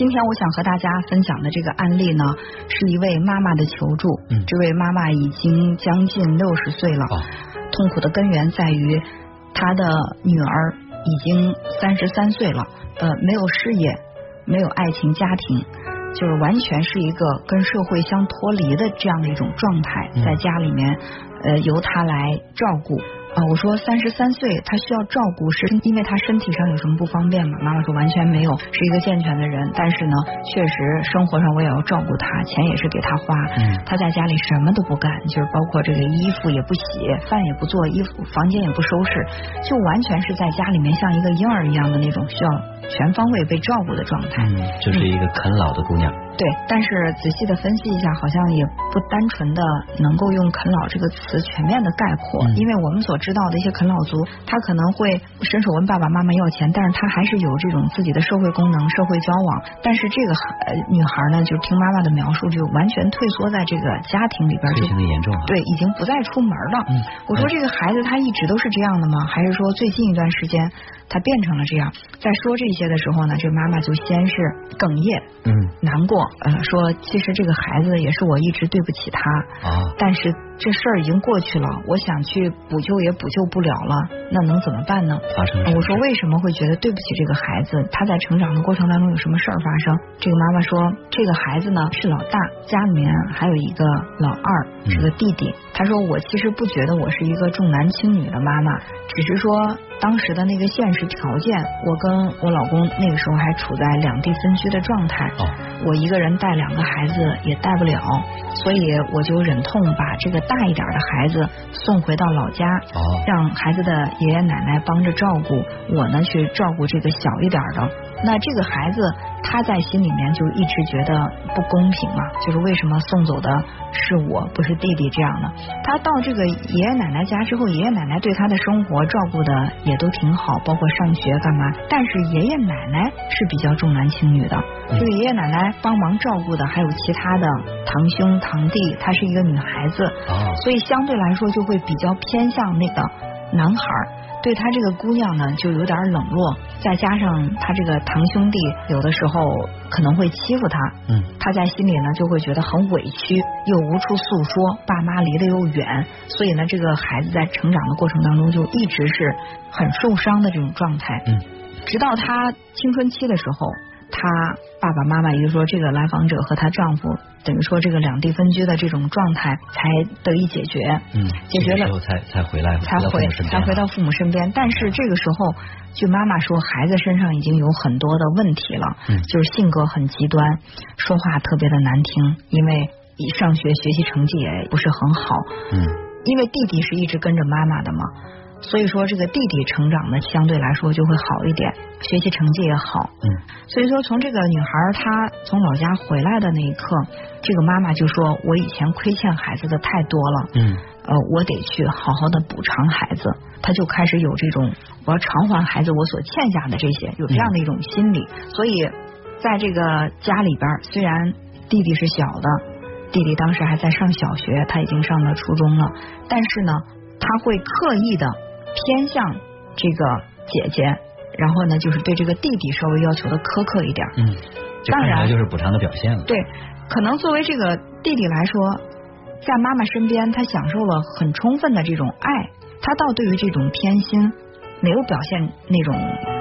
今天我想和大家分享的这个案例呢，是一位妈妈的求助。嗯这位妈妈已经将近六十岁了，哦痛苦的根源在于她的女儿已经三十三岁了，呃，没有事业，没有爱情家庭，就是完全是一个跟社会相脱离的这样的一种状态，嗯在家里面，呃，由她来照顾。啊，我说三十三岁，他需要照顾，是因为他身体上有什么不方便吗？妈妈说完全没有，是一个健全的人，但是呢，确实生活上我也要照顾他，钱也是给他花。嗯她在家里什么都不干，就是包括这个衣服也不洗，饭也不做，衣服房间也不收拾，就完全是在家里面像一个婴儿一样的那种需要全方位被照顾的状态。嗯，就是一个啃老的姑娘。对，但是仔细的分析一下，好像也不单纯的能够用“啃老”这个词全面的概括，嗯因为我们所知道的一些啃老族，他可能会伸手问爸爸妈妈要钱，但是他还是有这种自己的社会功能、社会交往。但是这个呃女孩呢，就听妈妈的描述，就完全退缩在这个家庭里边，非就常的严重啊。对，已经不再出门了。嗯我说这个孩子他一直都是这样的吗？还是说最近一段时间他变成了这样？在说这些的时候呢，这妈妈就先是哽咽。嗯难过，呃，说其实这个孩子也是我一直对不起他，啊，但是这事儿已经过去了，我想去补救也补救不了了，那能怎么办呢？发生了我说为什么会觉得对不起这个孩子？他在成长的过程当中有什么事儿发生？这个妈妈说，这个孩子呢是老大，家里面还有一个老二，嗯是个弟弟。她说我其实不觉得我是一个重男轻女的妈妈，只是说当时的那个现实条件，我跟我老公那个时候还处在两地分居的状态。哦，我一个人带两个孩子也带不了，所以我就忍痛把这个大一点的孩子送回到老家，哦让孩子的爷爷奶奶帮着照顾，我呢去照顾这个小一点的。那这个孩子他在心里面就一直觉得不公平嘛，就是为什么送走的是我，不是弟弟这样的。他到这个爷爷奶奶家之后，爷爷奶奶对他的生活照顾的也都挺好，包括上学干嘛。但是爷爷奶奶是比较重男轻女的，嗯这个爷爷奶奶帮忙照顾的还有其他的堂兄堂弟，她是一个女孩子，哦，所以相对来说就会比较偏向那个男孩儿。对他这个姑娘呢，就有点冷落，再加上他这个堂兄弟有的时候可能会欺负他，嗯他在心里呢就会觉得很委屈，又无处诉说，爸妈离得又远，所以呢，这个孩子在成长的过程当中就一直是很受伤的这种状态。嗯直到他青春期的时候，她爸爸妈妈，也就是说这个来访者和她丈夫，等于说这个两地分居的这种状态才得以解决。嗯，解决了这个时候才才回来，才回才回到父母身边。但是这个时候，据妈妈说，孩子身上已经有很多的问题了，嗯就是性格很极端，说话特别的难听，因为一上学学习成绩也不是很好，嗯因为弟弟是一直跟着妈妈的嘛。所以说，这个弟弟成长的相对来说就会好一点，学习成绩也好。嗯所以说，从这个女孩她从老家回来的那一刻，这个妈妈就说：“我以前亏欠孩子的太多了，嗯呃，我得去好好的补偿孩子。她就开始有这种我要偿还孩子我所欠下的这些，有这样的一种心理。所以在这个家里边，虽然弟弟是小的，弟弟当时还在上小学，他已经上了初中了，但是呢，他会刻意的偏向这个姐姐，然后呢，就是对这个弟弟稍微要求的苛刻一点。嗯，这当然就是补偿的表现了。对，可能作为这个弟弟来说，在妈妈身边，他享受了很充分的这种爱，他倒对于这种偏心没有表现那种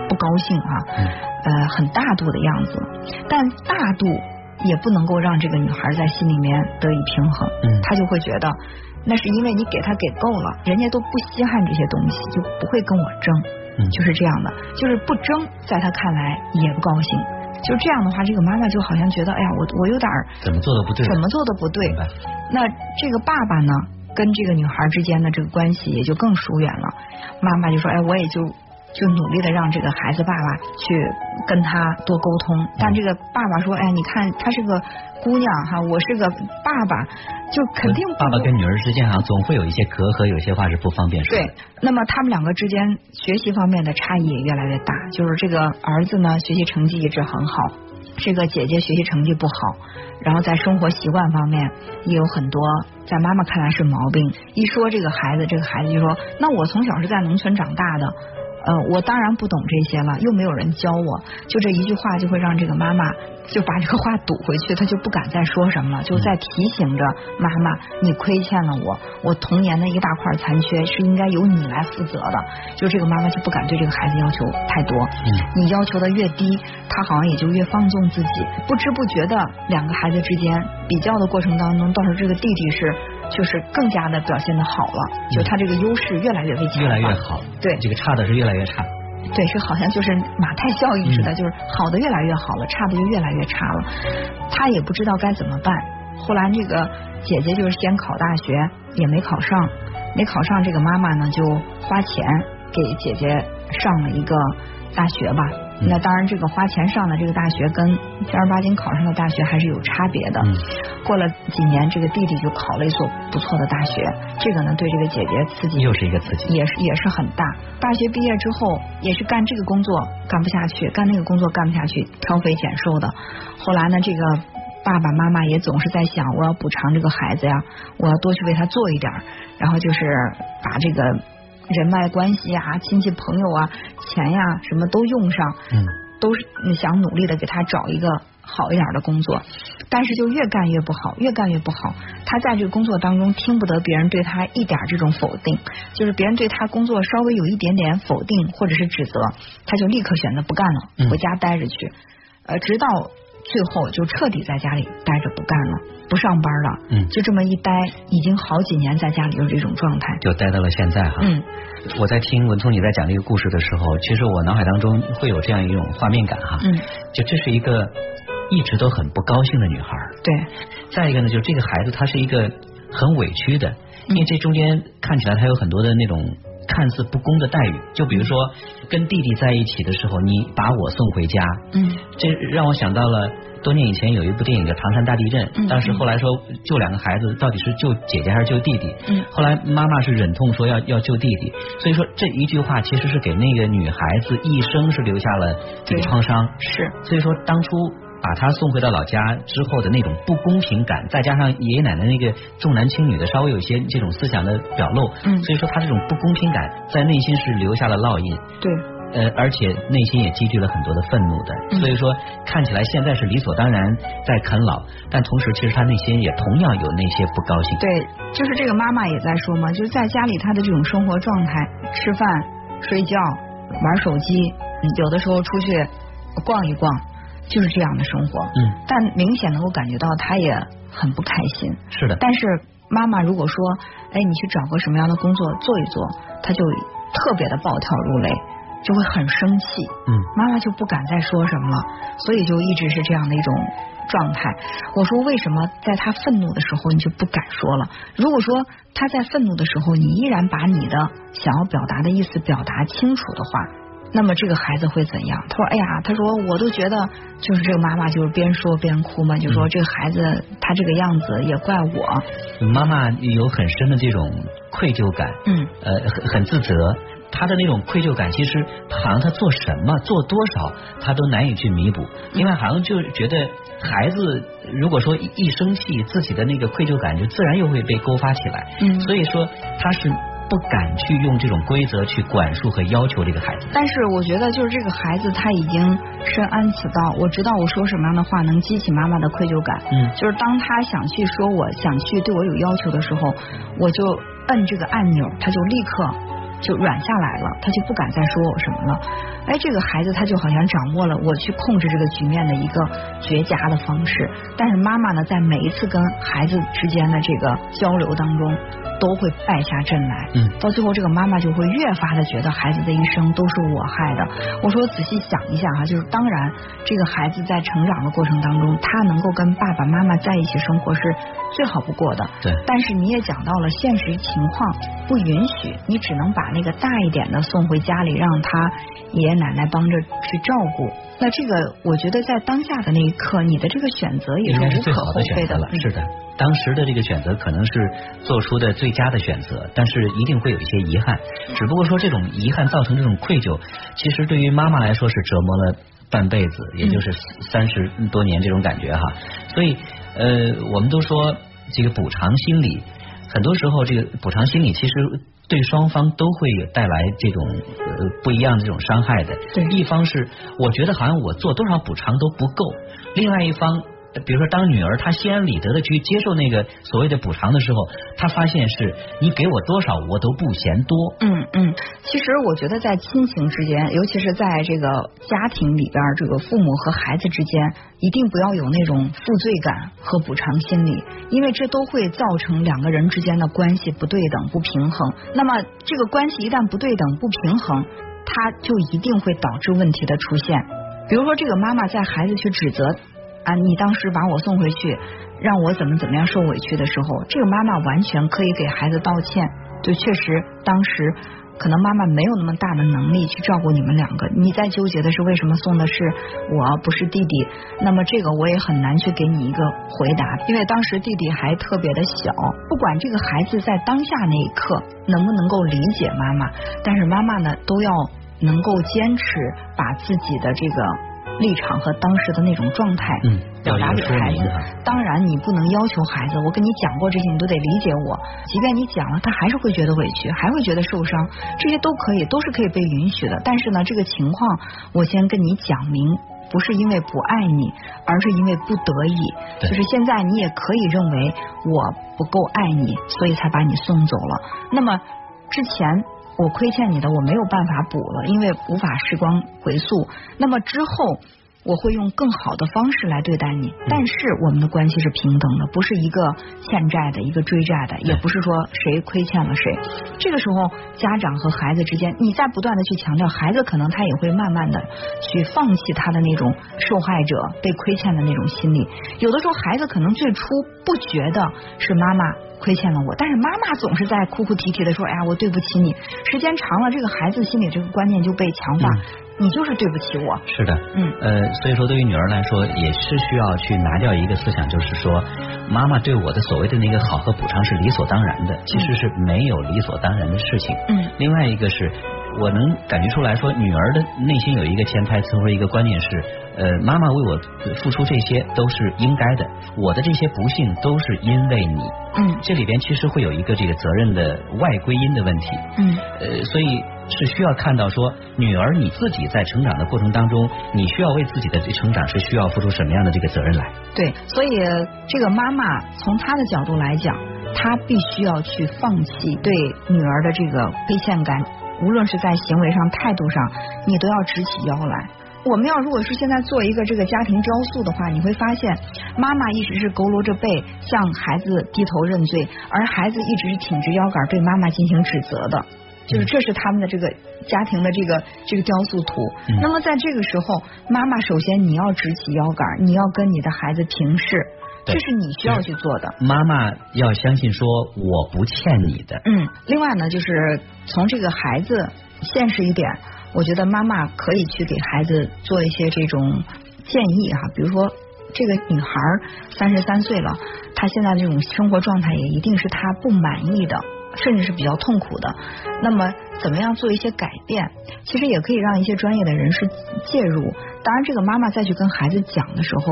不高兴啊，嗯呃，很大度的样子，但大度也不能够让这个女孩在心里面得以平衡，嗯她就会觉得那是因为你给她给够了，人家都不稀罕这些东西，就不会跟我争。嗯，就是这样的，就是不争，在她看来也不高兴。就这样的话，这个妈妈就好像觉得，哎呀，我我有点怎么做的不对，怎么做的不对？那这个爸爸呢，跟这个女孩之间的这个关系也就更疏远了。妈妈就说，哎，我也就就努力的让这个孩子爸爸去跟他多沟通。但这个爸爸说，哎，你看她是个姑娘哈，我是个爸爸，就肯定爸爸跟女儿之间哈总会有一些隔阂，有些话是不方便说对。，那么他们两个之间学习方面的差异也越来越大，就是这个儿子呢学习成绩一直很好，这个姐姐学习成绩不好，然后在生活习惯方面也有很多在妈妈看来是毛病。一说这个孩子，这个孩子就说：“那我从小是在农村长大的。”呃，我当然不懂这些了，又没有人教我，就这一句话就会让这个妈妈就把这个话堵回去，他就不敢再说什么了，就在提醒着妈妈，你亏欠了我，我童年的一大块残缺是应该由你来负责的。就这个妈妈就不敢对这个孩子要求太多，你要求的越低，他好像也就越放纵自己，不知不觉的两个孩子之间比较的过程当中，倒是这个弟弟是就是更加的表现的好了，就他这个优势越来越被强，越来越好，对，这个差的是越来越差。对，是好像就是马太效应似的，就是好的越来越好了，差的就越来越差了。他也不知道该怎么办。后来这个姐姐就是先考大学，也没考上，没考上，这个妈妈呢就花钱给姐姐上了一个大学吧。那当然，这个花钱上的这个大学跟正儿八经考上的大学还是有差别的。过了几年，这个弟弟就考了一所不错的大学，这个呢对这个姐姐刺激又是一个刺激，也是也是很大。大学毕业之后，也是干这个工作干不下去，干那个工作干不下去，挑肥拣瘦的。后来呢，这个爸爸妈妈也总是在想，我要补偿这个孩子呀，我要多去为他做一点，然后就是把这个。人脉关系啊，亲戚朋友啊，钱呀，什么都用上，嗯，都是想努力的给他找一个好一点的工作，但是就越干越不好，越干越不好。他在这个工作当中听不得别人对他一点这种否定，就是别人对他工作稍微有一点点否定或者是指责，他就立刻选择不干了，回家待着去，呃，直到。最后就彻底在家里待着不干了，不上班了。嗯，就这么一待，已经好几年在家里就是这种状态，就待到了现在哈。嗯，我在听文聪你在讲这个故事的时候，其实我脑海当中会有这样一种画面感哈。嗯，就这是一个一直都很不高兴的女孩。对。再一个呢，就这个孩子她是一个很委屈的，因为这中间看起来她有很多的那种。看似不公的待遇，就比如说跟弟弟在一起的时候，你把我送回家，嗯，这让我想到了多年以前有一部电影叫《唐山大地震》，当时后来说救两个孩子，到底是救姐姐还是救弟弟？嗯，后来妈妈是忍痛说要要救弟弟，所以说这一句话其实是给那个女孩子一生是留下了这个创伤，是，所以说当初。把他送回到老家之后的那种不公平感，再加上爷爷奶奶那个重男轻女的，稍微有一些这种思想的表露，嗯，所以说他这种不公平感在内心是留下了烙印，对，呃，而且内心也积聚了很多的愤怒的，所以说看起来现在是理所当然在啃老，但同时其实他内心也同样有那些不高兴。对，就是这个妈妈也在说嘛，就是在家里他的这种生活状态，吃饭、睡觉、玩手机，有的时候出去逛一逛。就是这样的生活，嗯，但明显能够感觉到他也很不开心，是的。但是妈妈如果说，哎，你去找个什么样的工作做一做，他就特别的暴跳如雷，就会很生气，嗯，妈妈就不敢再说什么了，所以就一直是这样的一种状态。我说为什么在他愤怒的时候你就不敢说了？如果说他在愤怒的时候，你依然把你的想要表达的意思表达清楚的话。那么这个孩子会怎样？他说：“哎呀，他说我都觉得，就是这个妈妈就是边说边哭嘛，就说这个孩子他这个样子也怪我。”妈妈有很深的这种愧疚感，嗯，呃，很很自责。他的那种愧疚感，其实好像他做什么做多少，他都难以去弥补，另外好像就觉得孩子如果说一生气，自己的那个愧疚感就自然又会被勾发起来。嗯，所以说他是。不敢去用这种规则去管束和要求这个孩子，但是我觉得就是这个孩子他已经深谙此道，我知道我说什么样的话能激起妈妈的愧疚感。嗯，就是当他想去说我想去对我有要求的时候，我就摁这个按钮，他就立刻就软下来了，他就不敢再说我什么了。哎，这个孩子他就好像掌握了我去控制这个局面的一个绝佳的方式。但是妈妈呢，在每一次跟孩子之间的这个交流当中。都会败下阵来，嗯，到最后这个妈妈就会越发的觉得孩子的一生都是我害的。我说仔细想一下哈，就是当然这个孩子在成长的过程当中，他能够跟爸爸妈妈在一起生活是最好不过的，对。但是你也讲到了现实情况不允许，你只能把那个大一点的送回家里，让他爷爷奶奶帮着去照顾。那这个我觉得在当下的那一刻，你的这个选择也是无可厚非的了，是的。当时的这个选择可能是做出的最佳的选择，但是一定会有一些遗憾。只不过说这种遗憾造成这种愧疚，其实对于妈妈来说是折磨了半辈子，也就是三十多年这种感觉哈。所以呃，我们都说这个补偿心理，很多时候这个补偿心理其实对双方都会有带来这种呃不一样的这种伤害的。对，一方是我觉得好像我做多少补偿都不够。另外一方。比如说，当女儿她心安理得的去接受那个所谓的补偿的时候，她发现是你给我多少我都不嫌多。嗯嗯，其实我觉得在亲情之间，尤其是在这个家庭里边，这个父母和孩子之间，一定不要有那种负罪感和补偿心理，因为这都会造成两个人之间的关系不对等、不平衡。那么这个关系一旦不对等、不平衡，它就一定会导致问题的出现。比如说，这个妈妈在孩子去指责。啊，你当时把我送回去，让我怎么怎么样受委屈的时候，这个妈妈完全可以给孩子道歉。就确实当时可能妈妈没有那么大的能力去照顾你们两个，你在纠结的是为什么送的是我不是弟弟。那么这个我也很难去给你一个回答，因为当时弟弟还特别的小。不管这个孩子在当下那一刻能不能够理解妈妈，但是妈妈呢都要能够坚持把自己的这个。立场和当时的那种状态，嗯，表达给孩子。当然，你不能要求孩子，我跟你讲过这些，你都得理解我。即便你讲了，他还是会觉得委屈，还会觉得受伤，这些都可以，都是可以被允许的。但是呢，这个情况我先跟你讲明，不是因为不爱你，而是因为不得已。就是现在你也可以认为我不够爱你，所以才把你送走了。那么之前。我亏欠你的，我没有办法补了，因为无法时光回溯。那么之后。我会用更好的方式来对待你，但是我们的关系是平等的，不是一个欠债的，一个追债的，也不是说谁亏欠了谁。这个时候，家长和孩子之间，你在不断的去强调，孩子可能他也会慢慢的去放弃他的那种受害者被亏欠的那种心理。有的时候，孩子可能最初不觉得是妈妈亏欠了我，但是妈妈总是在哭哭啼啼的说：“哎呀，我对不起你。”时间长了，这个孩子心里这个观念就被强化。你就是对不起我。是的，嗯，呃，所以说对于女儿来说，也是需要去拿掉一个思想，就是说，妈妈对我的所谓的那个好和补偿是理所当然的，其实是没有理所当然的事情。嗯。另外一个是，我能感觉出来说，女儿的内心有一个潜台词或者一个观念是，呃，妈妈为我付出这些都是应该的，我的这些不幸都是因为你。嗯。这里边其实会有一个这个责任的外归因的问题。嗯。呃，所以。是需要看到说，女儿你自己在成长的过程当中，你需要为自己的成长是需要付出什么样的这个责任来？对，所以这个妈妈从她的角度来讲，她必须要去放弃对女儿的这个亏欠感，无论是在行为上、态度上，你都要直起腰来。我们要如果是现在做一个这个家庭雕塑的话，你会发现，妈妈一直是佝偻着背向孩子低头认罪，而孩子一直是挺直腰杆对妈妈进行指责的。就是这是他们的这个家庭的这个这个雕塑图。那么在这个时候，妈妈首先你要直起腰杆，你要跟你的孩子平视，这是你需要去做的。妈妈要相信说我不欠你的。嗯，另外呢，就是从这个孩子现实一点，我觉得妈妈可以去给孩子做一些这种建议哈，比如说这个女孩三十三岁了，她现在这种生活状态也一定是她不满意的。甚至是比较痛苦的，那么怎么样做一些改变？其实也可以让一些专业的人士介入。当然，这个妈妈再去跟孩子讲的时候，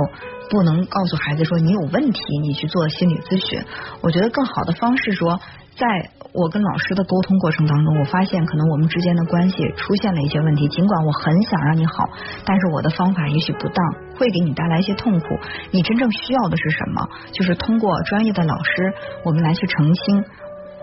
不能告诉孩子说你有问题，你去做心理咨询。我觉得更好的方式说，在我跟老师的沟通过程当中，我发现可能我们之间的关系出现了一些问题。尽管我很想让你好，但是我的方法也许不当，会给你带来一些痛苦。你真正需要的是什么？就是通过专业的老师，我们来去澄清。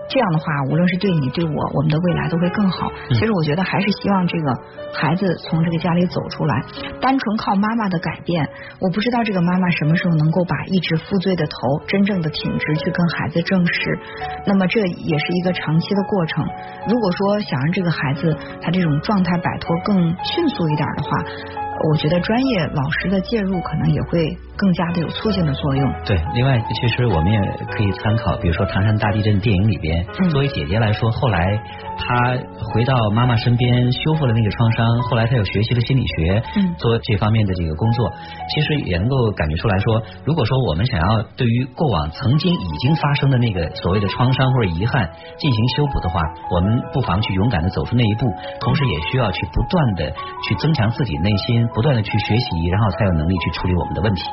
这样的话，无论是对你对我，我们的未来都会更好。其实我觉得还是希望这个孩子从这个家里走出来。单纯靠妈妈的改变，我不知道这个妈妈什么时候能够把一直负罪的头真正的挺直，去跟孩子正视。那么这也是一个长期的过程。如果说想让这个孩子他这种状态摆脱更迅速一点的话。我觉得专业老师的介入可能也会更加的有促进的作用。对，另外其实我们也可以参考，比如说唐山大地震电影里边，作为姐姐来说，后来她回到妈妈身边修复了那个创伤，后来她又学习了心理学，做这方面的这个工作，其实也能够感觉出来说，如果说我们想要对于过往曾经已经发生的那个所谓的创伤或者遗憾进行修补的话，我们不妨去勇敢的走出那一步，同时也需要去不断的去增强自己内心。不断的去学习，然后才有能力去处理我们的问题。